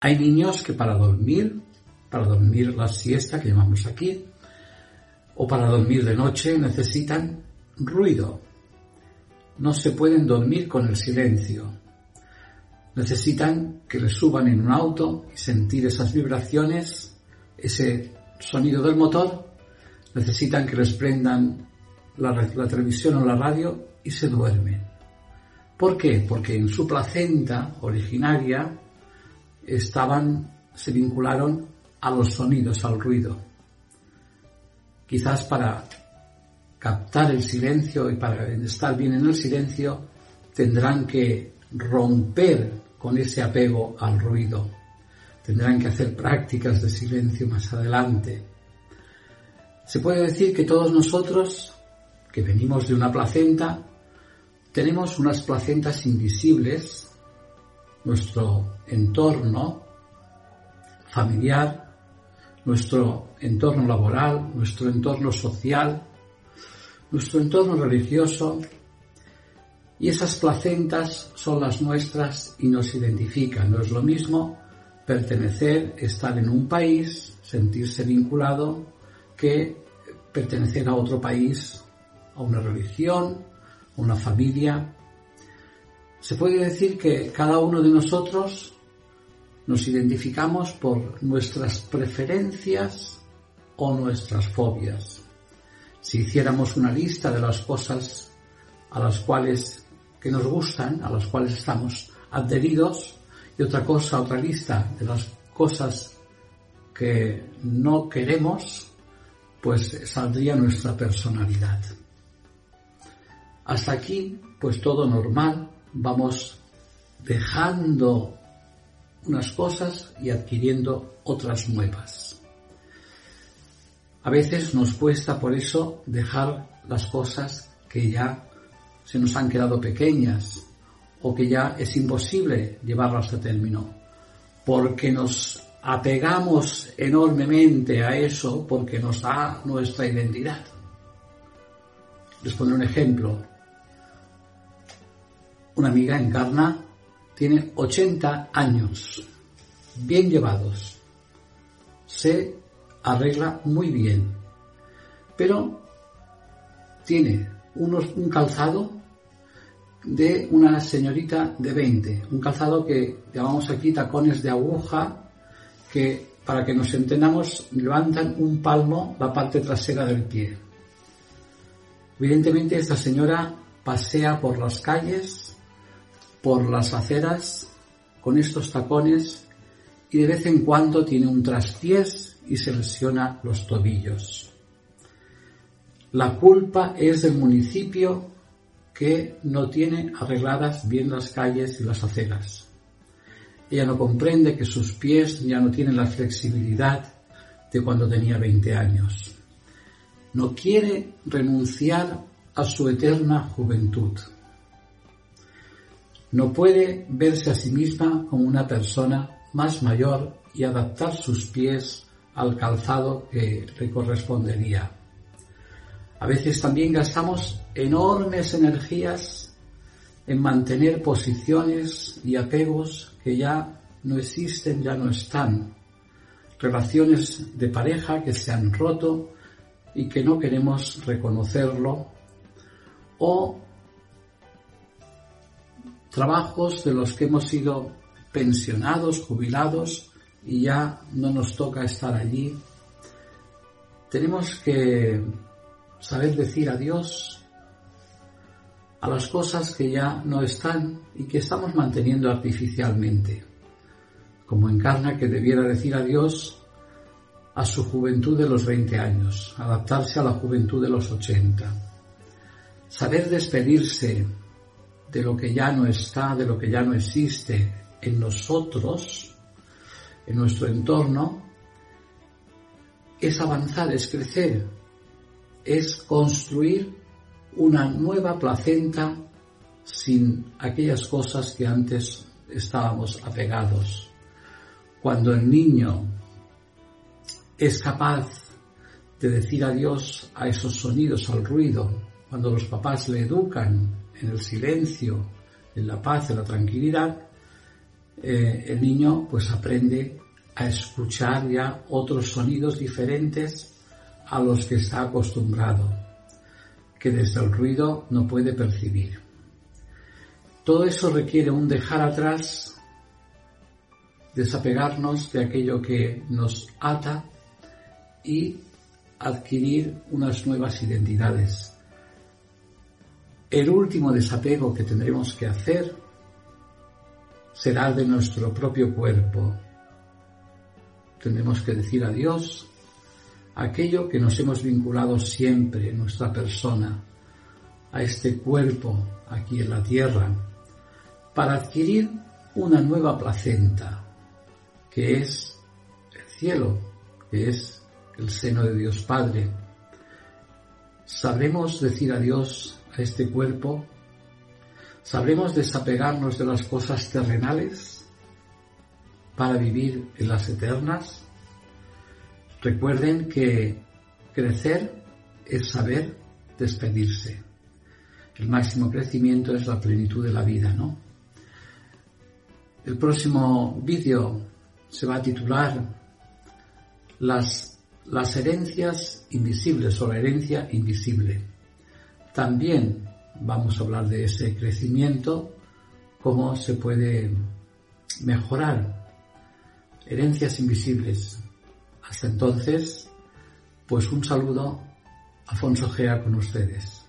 Hay niños que para dormir, para dormir la siesta que llamamos aquí, o para dormir de noche necesitan ruido. No se pueden dormir con el silencio. Necesitan que les suban en un auto y sentir esas vibraciones, ese sonido del motor. Necesitan que les prendan la, televisión o la radio y se duermen. ¿Por qué? Porque en su placenta originaria estaban, se vincularon a los sonidos, al ruido. Quizás para captar el silencio y para estar bien en el silencio tendrán que romper con ese apego al ruido. Tendrán que hacer prácticas de silencio más adelante. Se puede decir que todos nosotros, que venimos de una placenta, tenemos unas placentas invisibles, nuestro entorno familiar, nuestro entorno laboral, nuestro entorno social, nuestro entorno religioso y esas placentas son las nuestras y nos identifican. No es lo mismo pertenecer, estar en un país, sentirse vinculado, que pertenecer a otro país, a una religión, a una familia. Se puede decir que cada uno de nosotros nos identificamos por nuestras preferencias o nuestras fobias si hiciéramos una lista de las cosas a las cuales que nos gustan, a las cuales estamos adheridos, y otra cosa, otra lista de las cosas que no queremos, pues saldría nuestra personalidad. Hasta aquí, pues todo normal, vamos dejando unas cosas y adquiriendo otras nuevas. A veces nos cuesta por eso dejar las cosas que ya se nos han quedado pequeñas o que ya es imposible llevarlas a término, porque nos apegamos enormemente a eso porque nos da nuestra identidad. Les pondré un ejemplo. Una amiga encarna tiene 80 años, bien llevados. Se arregla muy bien, pero tiene unos, un calzado de una señorita de 20, un calzado que llamamos aquí tacones de aguja, que para que nos entendamos levantan un palmo la parte trasera del pie. Evidentemente esta señora pasea por las calles, por las aceras, con estos tacones y de vez en cuando tiene un traspiés y se lesiona los tobillos. La culpa es del municipio que no tiene arregladas bien las calles y las aceras. Ella no comprende que sus pies ya no tienen la flexibilidad de cuando tenía 20 años. No quiere renunciar a su eterna juventud. No puede verse a sí misma como una persona más mayor y adaptar sus pies al calzado que le correspondería. A veces también gastamos enormes energías en mantener posiciones y apegos que ya no existen, ya no están. Relaciones de pareja que se han roto y que no queremos reconocerlo. O trabajos de los que hemos sido pensionados, jubilados, y ya no nos toca estar allí, tenemos que saber decir adiós a las cosas que ya no están y que estamos manteniendo artificialmente, como encarna que debiera decir adiós a su juventud de los 20 años, adaptarse a la juventud de los 80, saber despedirse de lo que ya no está, de lo que ya no existe en nosotros, en nuestro entorno, es avanzar, es crecer, es construir una nueva placenta sin aquellas cosas que antes estábamos apegados. Cuando el niño es capaz de decir adiós a esos sonidos, al ruido, cuando los papás le educan en el silencio, en la paz, en la tranquilidad, eh, el niño pues aprende a escuchar ya otros sonidos diferentes a los que está acostumbrado, que desde el ruido no puede percibir. Todo eso requiere un dejar atrás, desapegarnos de aquello que nos ata y adquirir unas nuevas identidades. El último desapego que tendremos que hacer será de nuestro propio cuerpo. Tendremos que decir adiós a aquello que nos hemos vinculado siempre nuestra persona, a este cuerpo aquí en la tierra, para adquirir una nueva placenta, que es el cielo, que es el seno de Dios Padre. ¿Sabremos decir adiós este cuerpo? ¿Sabremos desapegarnos de las cosas terrenales para vivir en las eternas? Recuerden que crecer es saber despedirse. El máximo crecimiento es la plenitud de la vida, ¿no? El próximo vídeo se va a titular Las las herencias invisibles o la herencia invisible. También vamos a hablar de ese crecimiento, cómo se puede mejorar. Herencias invisibles. Hasta entonces, pues un saludo, Afonso Gea con ustedes.